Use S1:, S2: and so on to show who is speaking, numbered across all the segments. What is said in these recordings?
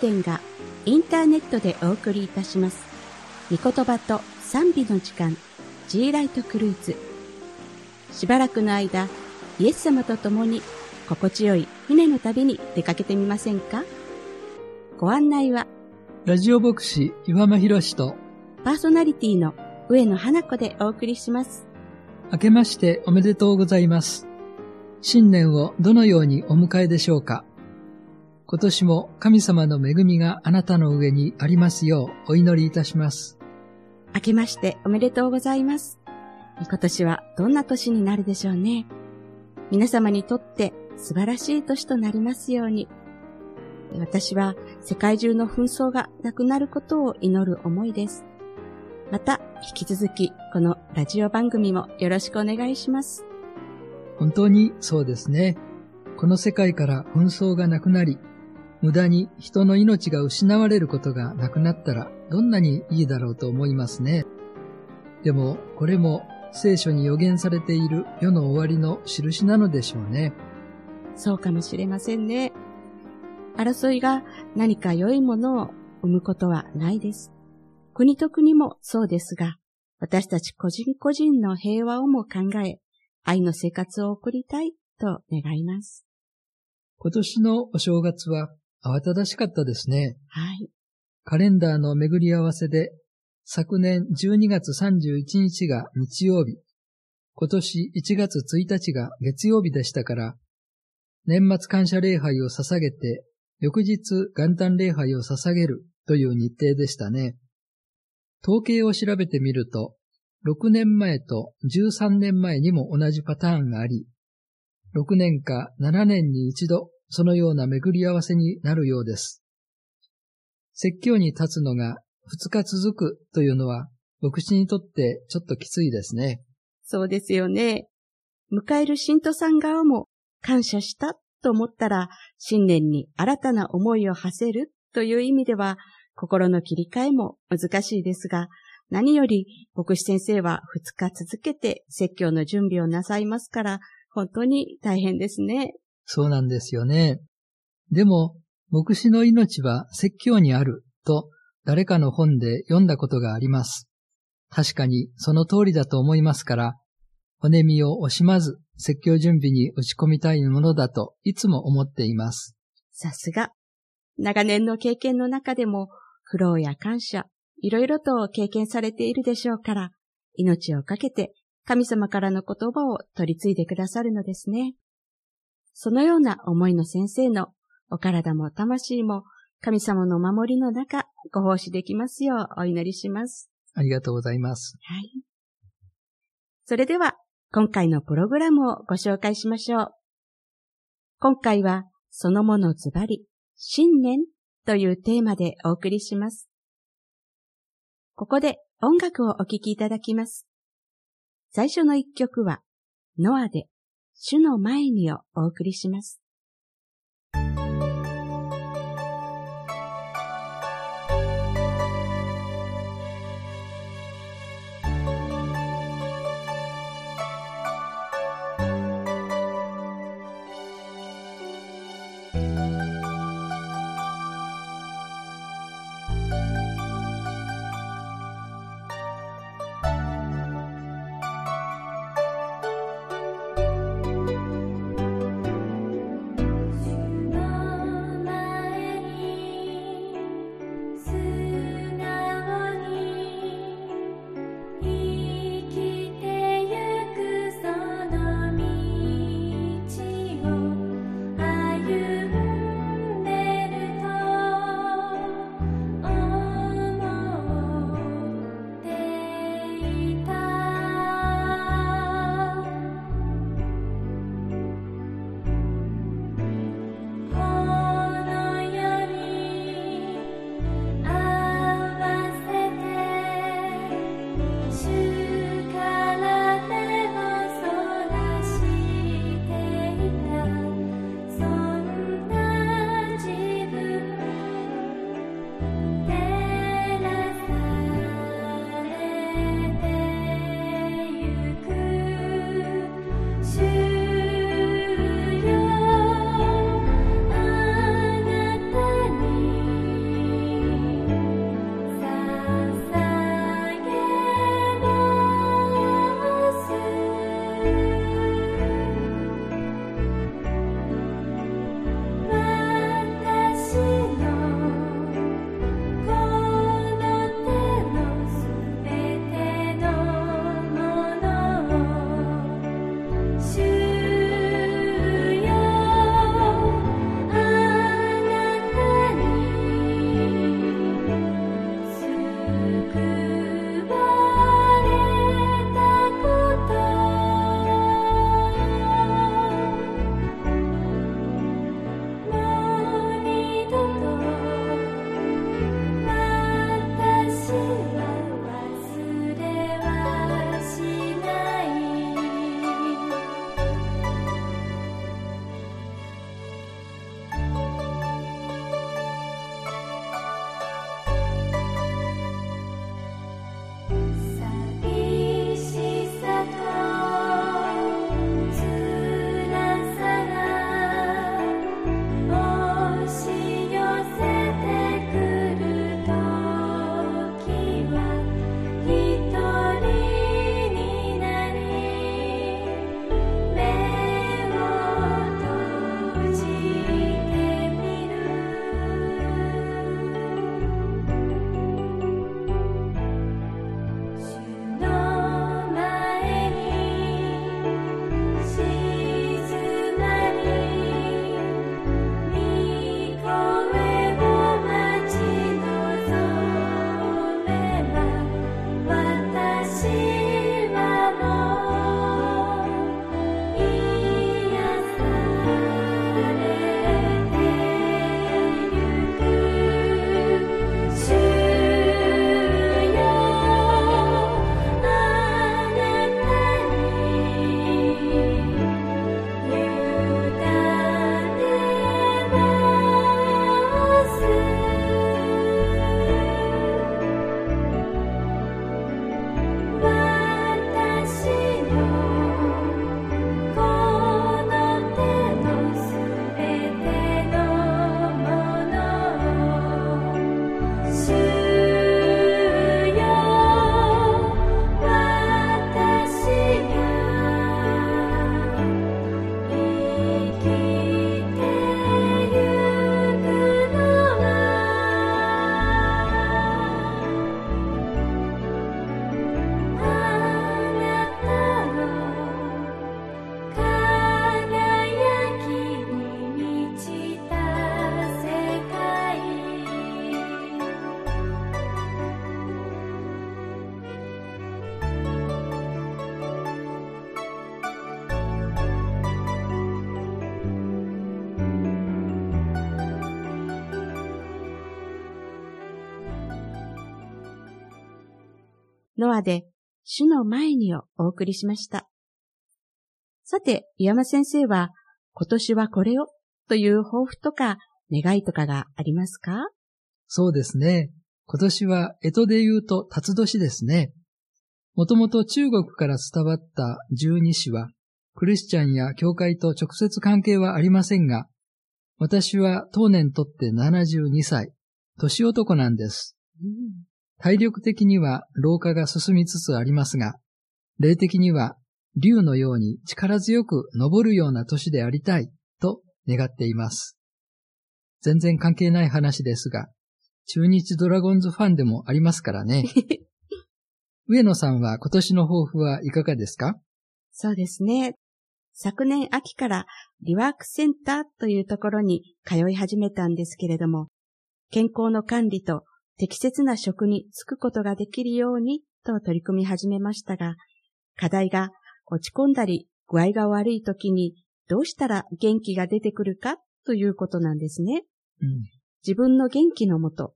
S1: 金宝殿がインターネットでお送りいたします。御言葉と賛美の時間、G ライトクルーズ。しばらくの間、イエス様と共に心地よい船の旅に出かけてみませんか？ご案内は
S2: ラジオ牧師岩間博士と
S1: パーソナリティの上野花子でお送りします。
S2: 明けましておめでとうございます。新年をどのようにお迎えでしょうか？今年も神様の恵みがあなたの上にありますようお祈りいたします。
S1: 明けましておめでとうございます。今年はどんな年になるでしょうね。皆様にとって素晴らしい年となりますように。私は世界中の紛争がなくなることを祈る思いです。また、引き続きこのラジオ番組もよろしくお願いします。
S2: 本当にそうですね。この世界から紛争がなくなり、無駄に人の命が失われることがなくなったらどんなにいいだろうと思いますね。でもこれも聖書に予言されている世の終わりの印なのでしょうね。
S1: そうかもしれませんね。争いが何か良いものを生むことはないです。国と国もそうですが、私たち個人個人の平和をも考え、愛の生活を送りたいと願います。
S2: 今年のお正月は慌ただしかったですね。
S1: はい。
S2: カレンダーの巡り合わせで、昨年12月31日が日曜日、今年1月1日が月曜日でしたから、年末感謝礼拝を捧げて、翌日元旦礼拝を捧げるという日程でしたね。統計を調べてみると、6年前と13年前にも同じパターンがあり、6年か7年に一度そのような巡り合わせになるようです。説教に立つのが2日続くというのは、牧師にとってちょっときついですね。
S1: そうですよね。迎える信徒さん側も感謝したと思ったら、新年に新たな思いを馳せるという意味では、心の切り替えも難しいですが、何より牧師先生は2日続けて説教の準備をなさいますから、本当に大変ですね。
S2: そうなんですよね。でも、牧師の命は説教にあると誰かの本で読んだことがあります。確かにその通りだと思いますから、骨身を惜しまず説教準備に打ち込みたいものだといつも思っています。
S1: さすが。長年の経験の中でも、苦労や感謝、いろいろと経験されているでしょうから、命をかけて神様からの言葉を取り継いでくださるのですね。そのような思いの先生のお体も魂も神様の守りの中ご奉仕できますようお祈りします。
S2: ありがとうございます。
S1: はい。それでは今回のプログラムをご紹介しましょう。今回はそのものズバリ、新年というテーマでお送りします。ここで音楽をお聴きいただきます。最初の一曲は、ノアで、主の前にをお送りします。ノアで主の前にをお送りしました。さて、岩間先生は今年はこれをという抱負とか願いとかがありますか？
S2: そうですね。今年は江戸で言うと辰年ですね。もともと中国から伝わった十二支は、クリスチャンや教会と直接関係はありませんが、私は当年とって72歳、年男なんです。体力的には老化が進みつつありますが、霊的には竜のように力強く登るような年でありたいと願っています。全然関係ない話ですが、中日ドラゴンズファンでもありますからね。上野さんは今年の抱負はいかがですか？
S1: そうですね。昨年秋からリワークセンターというところに通い始めたんですけれども、健康の管理と適切な職に就くことができるようにと取り組み始めましたが、課題が落ち込んだり具合が悪い時にどうしたら元気が出てくるかということなんですね。うん、自分の元気のもと、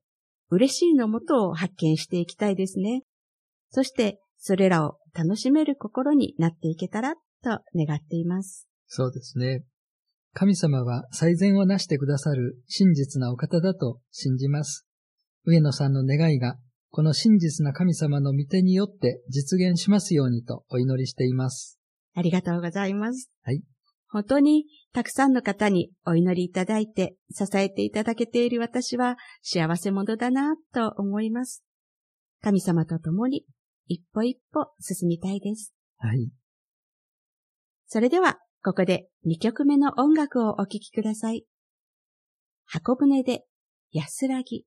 S1: 嬉しいのもとを発見していきたいですね。そして、それらを楽しめる心になっていけたらと願っています。
S2: そうですね。神様は最善をなしてくださる真実なお方だと信じます。上野さんの願いが、この真実な神様の御手によって実現しますようにとお祈りしています。
S1: ありがとうございます。
S2: はい。
S1: 本当にたくさんの方にお祈りいただいて支えていただけている私は幸せ者だなと思います。神様と共に一歩一歩進みたいです。
S2: はい。
S1: それでは、ここで2曲目の音楽をお聴きください。箱舟で安らぎ。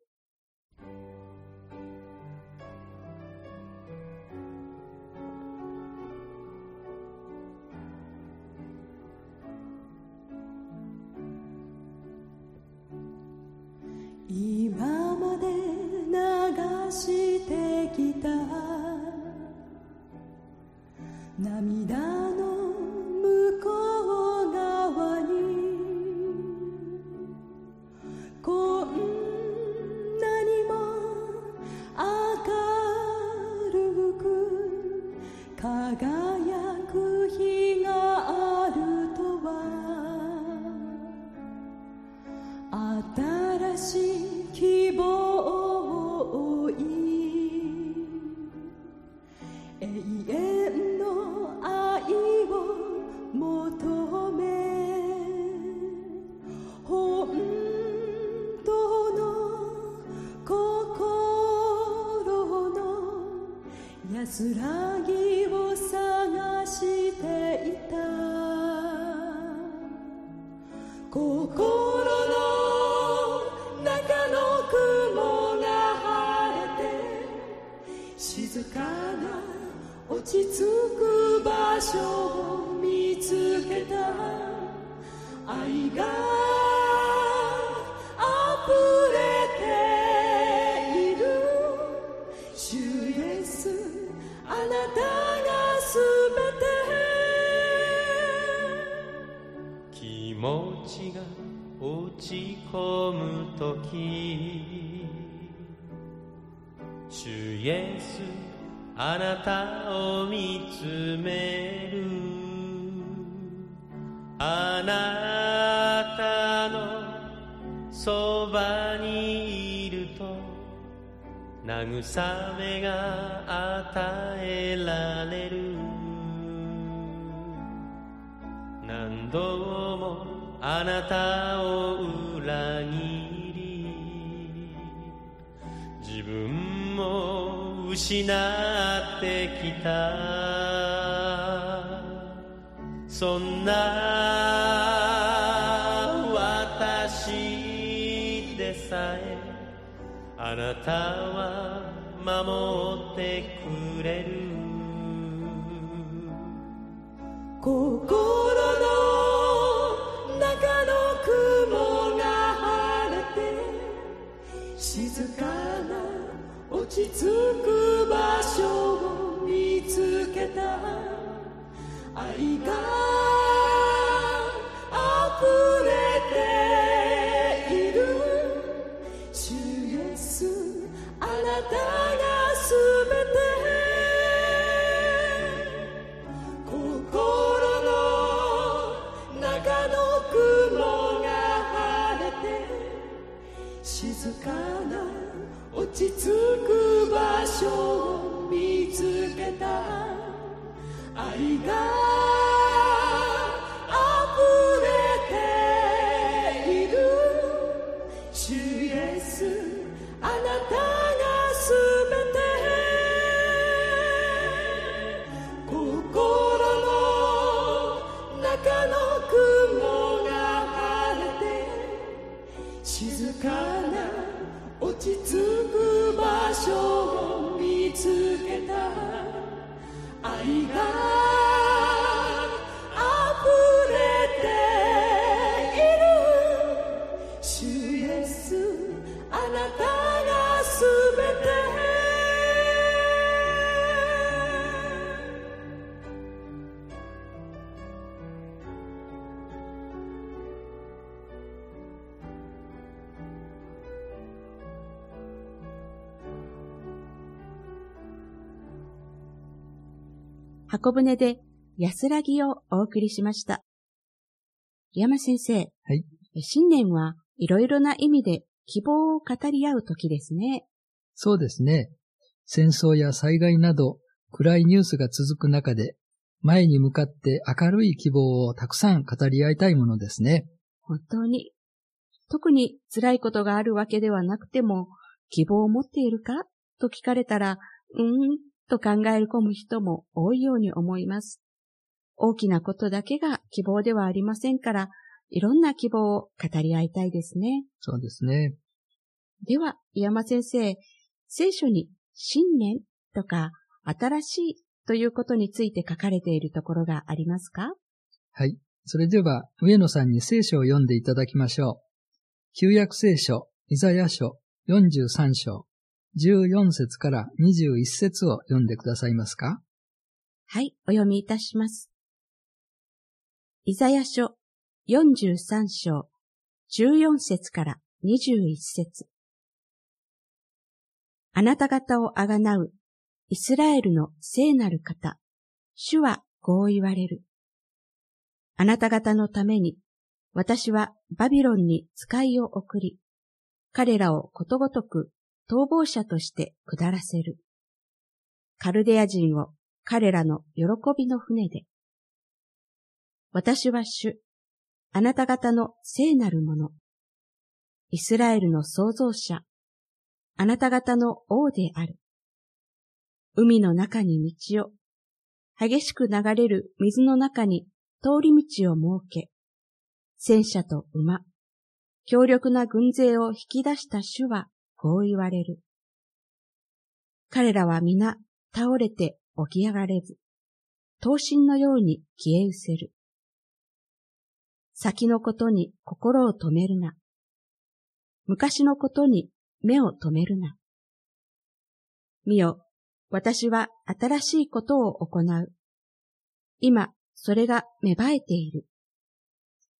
S3: 今まで流してきた。涙の向こう側に。こんなにも明るく輝く日
S4: むとき主イエスあなたを見つめる。あなたのそばにいると慰めが与えられる。何度もあなたを裏切り自分も失ってきた。そんな私でさえあなたは守ってくれる。
S3: 心のかな落ち着く場所を見つけた。愛が
S1: 箱舟で安らぎをお送りしました。山先生。
S2: はい。
S1: 新年はいろいろな意味で希望を語り合う時ですね。
S2: そうですね。戦争や災害など暗いニュースが続く中で、前に向かって明るい希望をたくさん語り合いたいものですね。
S1: 本当に。特に辛いことがあるわけではなくても、希望を持っているか？と聞かれたら、うーんと考え込む人も多いように思います。大きなことだけが希望ではありませんから、いろんな希望を語り合いたいですね。
S2: そうですね。
S1: では、山先生、聖書に新年とか新しいということについて書かれているところがありますか？
S2: はい。それでは、上野さんに聖書を読んでいただきましょう。旧約聖書、イザヤ書43章、14節から21節を読んでくださいますか？
S1: はい、お読みいたします。イザヤ書43章14節から21節あなた方をあがなうイスラエルの聖なる方、主はこう言われる。あなた方のために私はバビロンに使いを送り、彼らをことごとく逃亡者として下らせる。カルデア人を彼らの喜びの船で。私は主、あなた方の聖なるもの。イスラエルの創造者、あなた方の王である。海の中に道を、激しく流れる水の中に通り道を設け、戦車と馬、強力な軍勢を引き出した主はこう言われる。彼らは皆倒れて起き上がれず、刀身のように消え失せる。先のことに心を止めるな。昔のことに目を止めるな。見よ、私は新しいことを行う。今、それが芽生えている。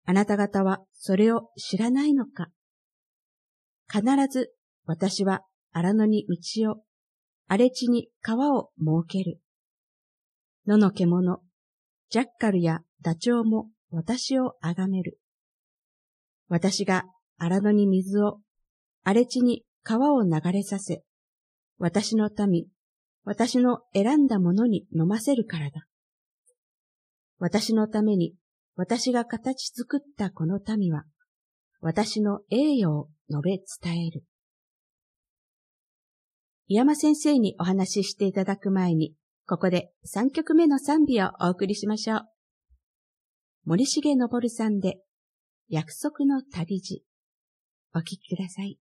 S1: あなた方はそれを知らないのか必ず私は荒野に道を、荒れ地に川を設ける。野の獣、ジャッカルやダチョウも私をあがめる。私が荒野に水を、荒れ地に川を流れさせ、私の民、私の選んだものに飲ませるからだ。私のために、私が形作ったこの民は、私の栄誉を述べ伝える。井山先生にお話ししていただく前に、ここで3曲目の賛美をお送りしましょう。森重昇さんで、約束の旅路。お聴きください。
S5: 「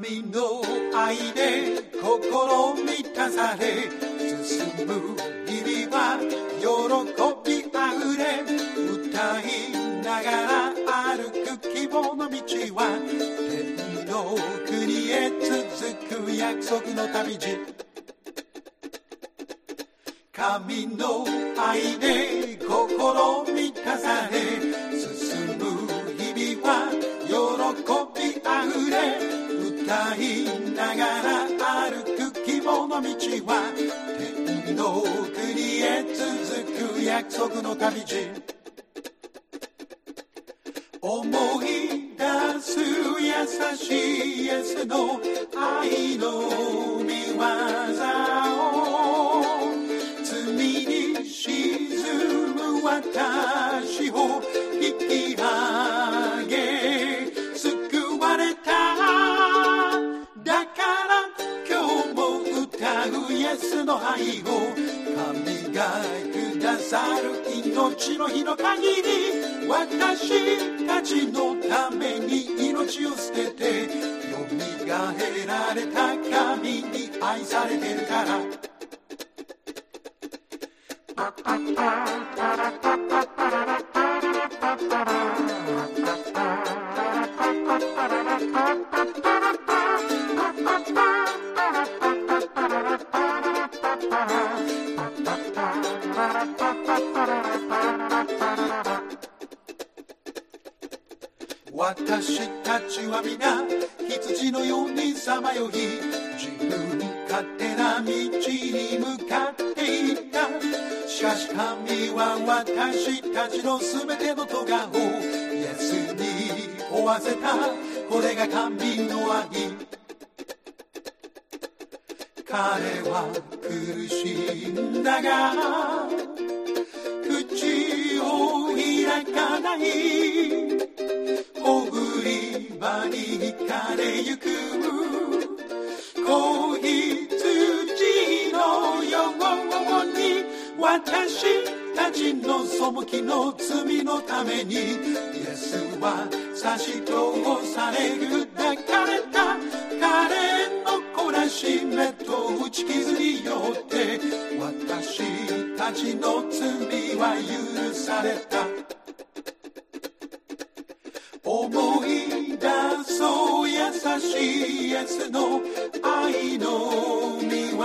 S5: 神の愛で心満たされ進む日々は喜びあふれ歌いながら歩く希望の道は天の国へ続く約束の旅路。神の愛で心満たされ進む日々は喜びあふれ歌いながら歩く希望の道は天の国へ続く約束の旅路。思い出す優しいイエスの愛の御業を。罪に沈む私を引き上スの愛を神がくださる命の日の限り私たちのために命を捨ててよみがえられた神に愛されてるから。パパパパラパパパララパラパパラパパパララパパパラ私たちは皆羊のようにさまよい自分勝手な道に向かっていった。しかし神は私たちのすべての咎をイエスに負わせたこれが神の愛彼は苦しんだが口を開かない。売場に惹かれゆく。子羊のように私たちの背きの罪のためにイエスは差し通され砕かれた彼の懲らしめと打ち傷によって私たちの罪は許された。思いだそう優しい。やつの愛の見業を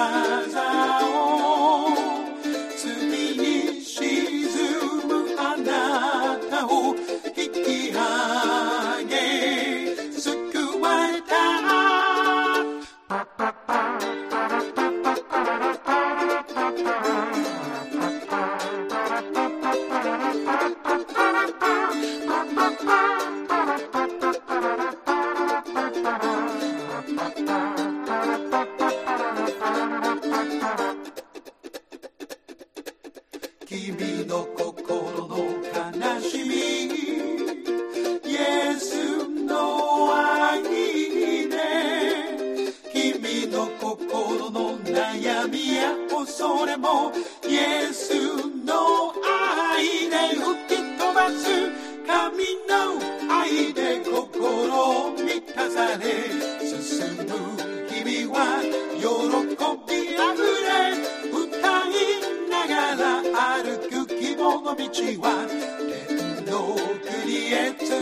S5: の道は天の国へ続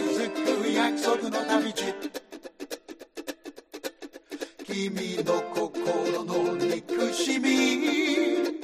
S5: く約束の旅路。君の心の憎しみ。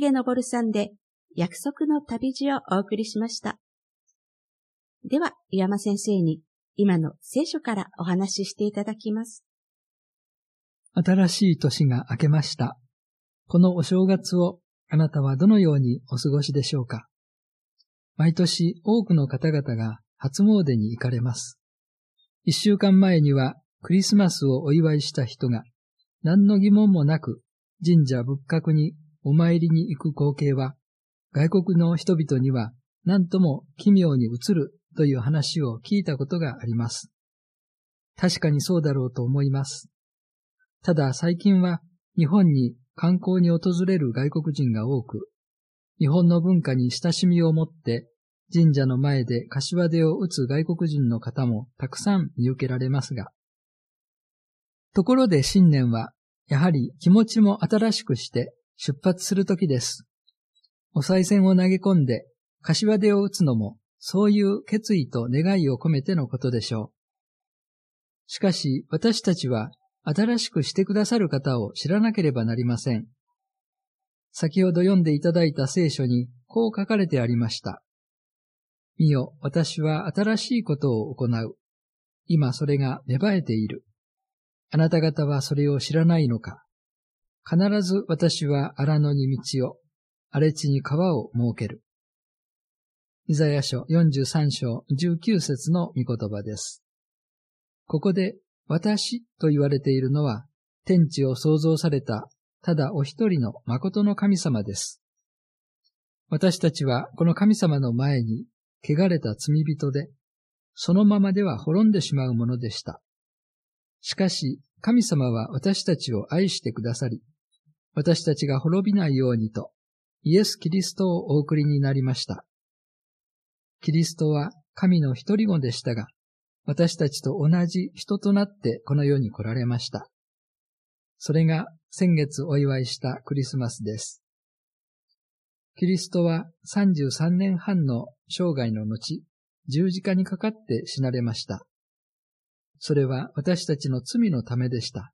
S1: 重昇さんで約束の旅路をお送りしました。では、岩間先生に今の聖書からお話ししていただきます。
S2: 新しい年が明けました。このお正月をあなたはどのようにお過ごしでしょうか毎年多くの方々が初詣に行かれます。一週間前にはクリスマスをお祝いした人が何の疑問もなく神社仏閣にお参りに行く光景は外国の人々には何とも奇妙に映るという話を聞いたことがあります。確かにそうだろうと思います。ただ最近は日本に観光に訪れる外国人が多く、日本の文化に親しみを持って神社の前で柏手を打つ外国人の方もたくさん見受けられますが、ところで新年はやはり気持ちも新しくして出発する時です。お賽銭を投げ込んで柏手を打つのもそういう決意と願いを込めてのことでしょう。しかし私たちは新しくしてくださる方を知らなければなりません。先ほど読んでいただいた聖書にこう書かれてありました。見よ、私は新しいことを行う。今それが芽生えている。あなた方はそれを知らないのか。必ず私は荒野に道を、荒れ地に川を設ける。イザヤ書43章19節の御言葉です。ここで私と言われているのは天地を創造されたただお一人の誠の神様です。私たちはこの神様の前に汚れた罪人で、そのままでは滅んでしまうものでした。しかし神様は私たちを愛してくださり、私たちが滅びないようにとイエス・キリストをお送りになりました。キリストは神の一人子でしたが、私たちと同じ人となってこの世に来られました。それが先月お祝いしたクリスマスです。キリストは33年半の生涯の後、十字架にかかって死なれました。それは私たちの罪のためでした。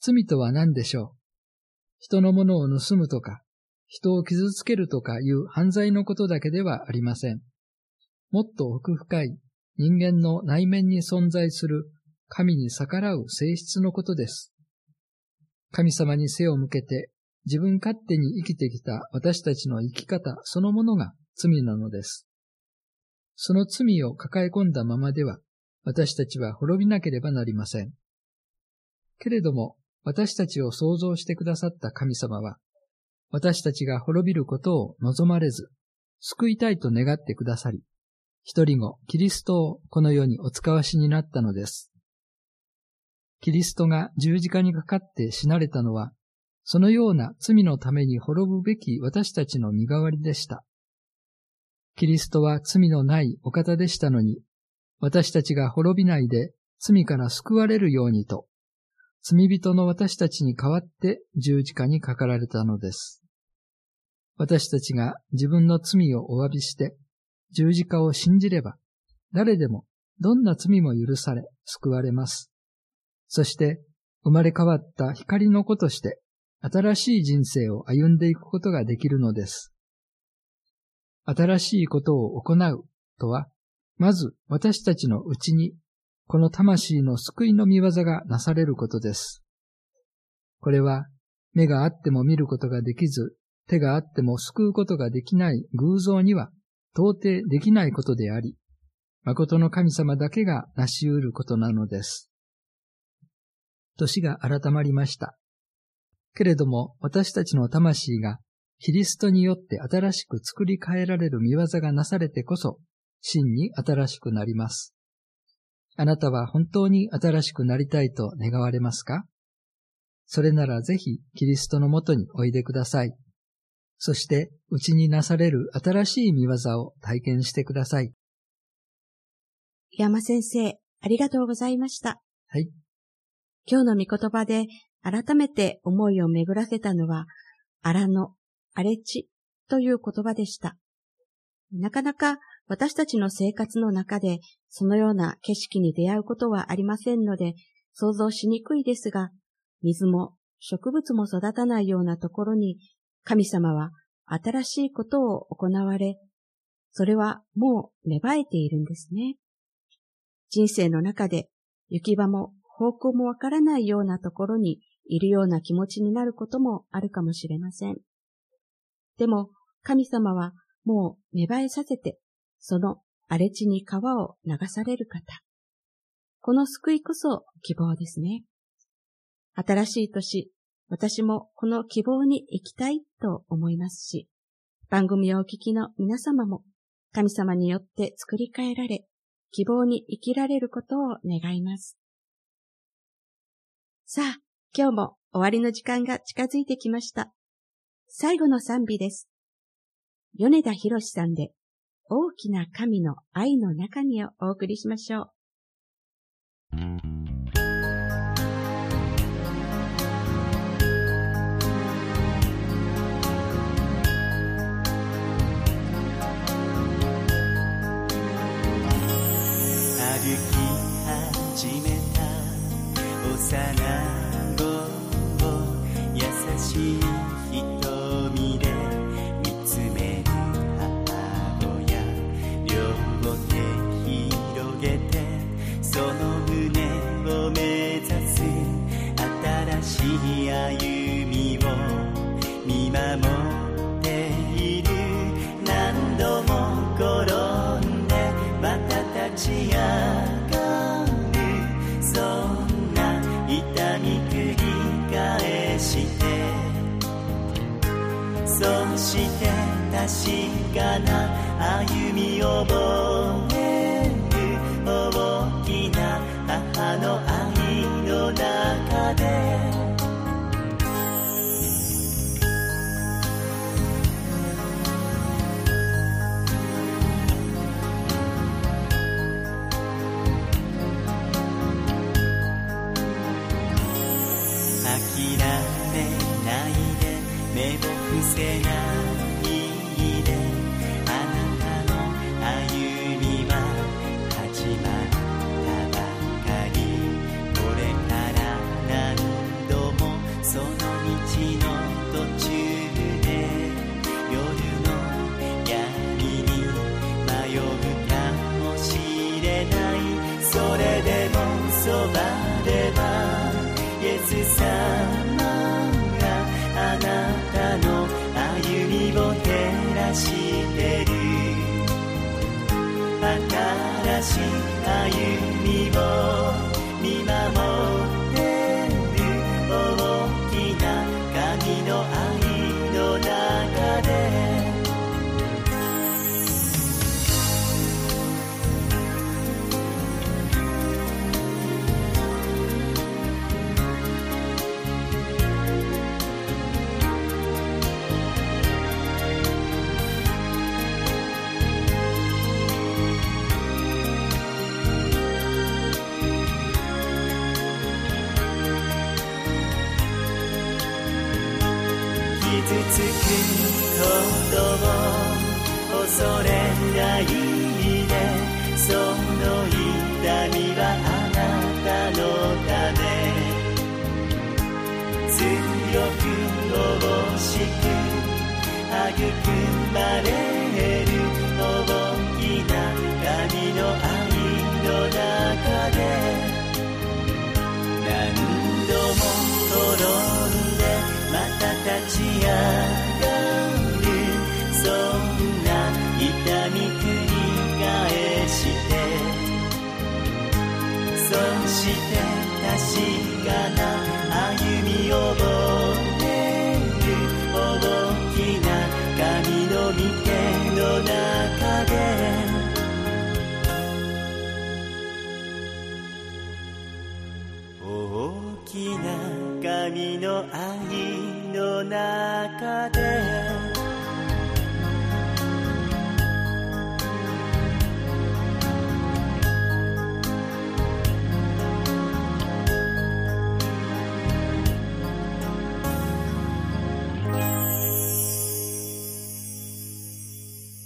S2: 罪とは何でしょう？人のものを盗むとか、人を傷つけるとかいう犯罪のことだけではありません。もっと奥深い人間の内面に存在する神に逆らう性質のことです。神様に背を向けて自分勝手に生きてきた私たちの生き方そのものが罪なのです。その罪を抱え込んだままでは私たちは滅びなければなりません。けれども私たちを創造してくださった神様は私たちが滅びることを望まれず救いたいと願ってくださり一人子、キリストをこの世にお使わしになったのです。キリストが十字架にかかって死なれたのは、そのような罪のために滅ぶべき私たちの身代わりでした。キリストは罪のないお方でしたのに、私たちが滅びないで罪から救われるようにと、罪人の私たちに代わって十字架にかかられたのです。私たちが自分の罪をお詫びして、十字架を信じれば、誰でもどんな罪も許され救われます。そして生まれ変わった光の子として新しい人生を歩んでいくことができるのです。新しいことを行うとは、まず私たちのうちにこの魂の救いの見業がなされることです。これは目があっても見ることができず、手があっても救うことができない偶像には到底できないことであり、誠の神様だけが成し得ることなのです。年が改まりました。けれども私たちの魂がキリストによって新しく作り変えられる見業がなされてこそ、真に新しくなります。あなたは本当に新しくなりたいと願われますか？それならぜひキリストのもとにおいでください。そして、うちになされる新しい見業を体験してください。
S1: 山先生、ありがとうございました。
S2: はい。
S1: 今日の御言葉で改めて思いを巡らせたのは、荒野、荒れ地という言葉でした。なかなか私たちの生活の中でそのような景色に出会うことはありませんので、想像しにくいですが、水も植物も育たないようなところに神様は新しいことを行われ、
S6: それはもう芽生えているんですね。人生の中で行き場も方向もわからないようなところにいるような気持ちになることもあるかもしれません。でも、神様はもう芽生えさせて、その荒れ地に川を流される方。この救いこそ希望ですね。新しい年、私もこの希望に行きたいと思いますし、番組をお聞きの皆様も神様によって作り変えられ、希望に生きられることを願います。さあ、今日も終わりの時間が近づいてきました。最後の賛美です。米田博さんで、大きな神の愛の中にお送りしましょう。歩き始めた幼子を優しいそして確かな歩みを your eyes. そして確かな歩みを持っている大きな神の御手の中で大きな神の愛の中で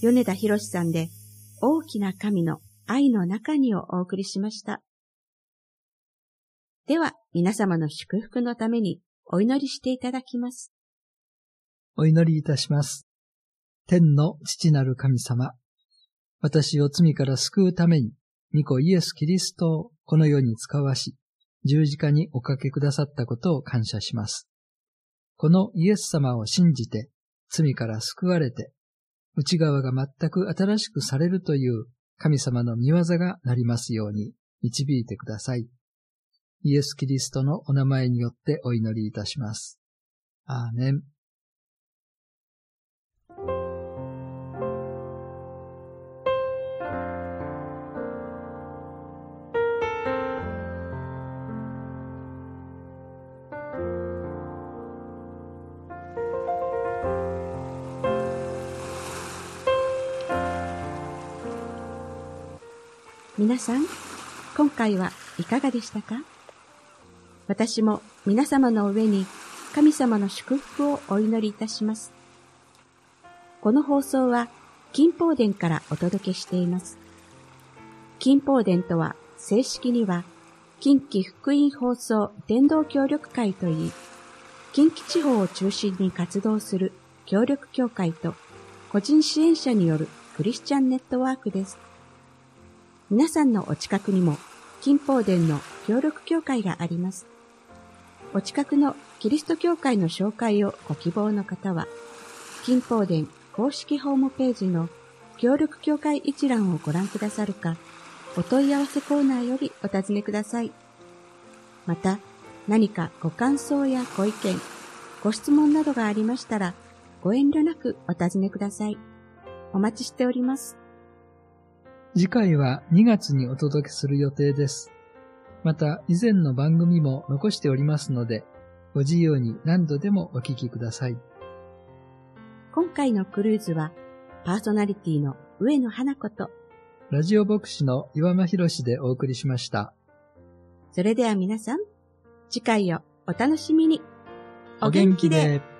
S6: 米田博さんで、大きな神の愛の中にをお送りしました。では、皆様の祝福のためにお祈りしていただきます。
S2: お祈りいたします。天の父なる神様、私を罪から救うために、御子イエス・キリストをこの世に使わし、十字架におかけくださったことを感謝します。このイエス様を信じて、罪から救われて、内側が全く新しくされるという神様の見業がなりますように導いてください。イエス・キリストのお名前によってお祈りいたします。アーメン。
S1: 皆さん、今回はいかがでしたか？私も皆様の上に神様の祝福をお祈りいたします。この放送は金宝殿からお届けしています。金宝殿とは正式には近畿福音放送伝道協力会といい、近畿地方を中心に活動する協力協会と個人支援者によるクリスチャンネットワークです。皆さんのお近くにも金宝殿の協力協会があります。お近くのキリスト教会の紹介をご希望の方は、金宝殿公式ホームページの協力協会一覧をご覧くださるか、お問い合わせコーナーよりお尋ねください。また、何かご感想やご意見、ご質問などがありましたら、ご遠慮なくお尋ねください。お待ちしております。
S2: 次回は2月にお届けする予定です。また、以前の番組も残しておりますので、ご自由に何度でもお聞きください。
S1: 今回のクルーズは、パーソナリティの上野花子と、
S2: ラジオ牧師の岩間博士でお送りしました。
S1: それでは皆さん、次回をお楽しみに。
S2: お元気で。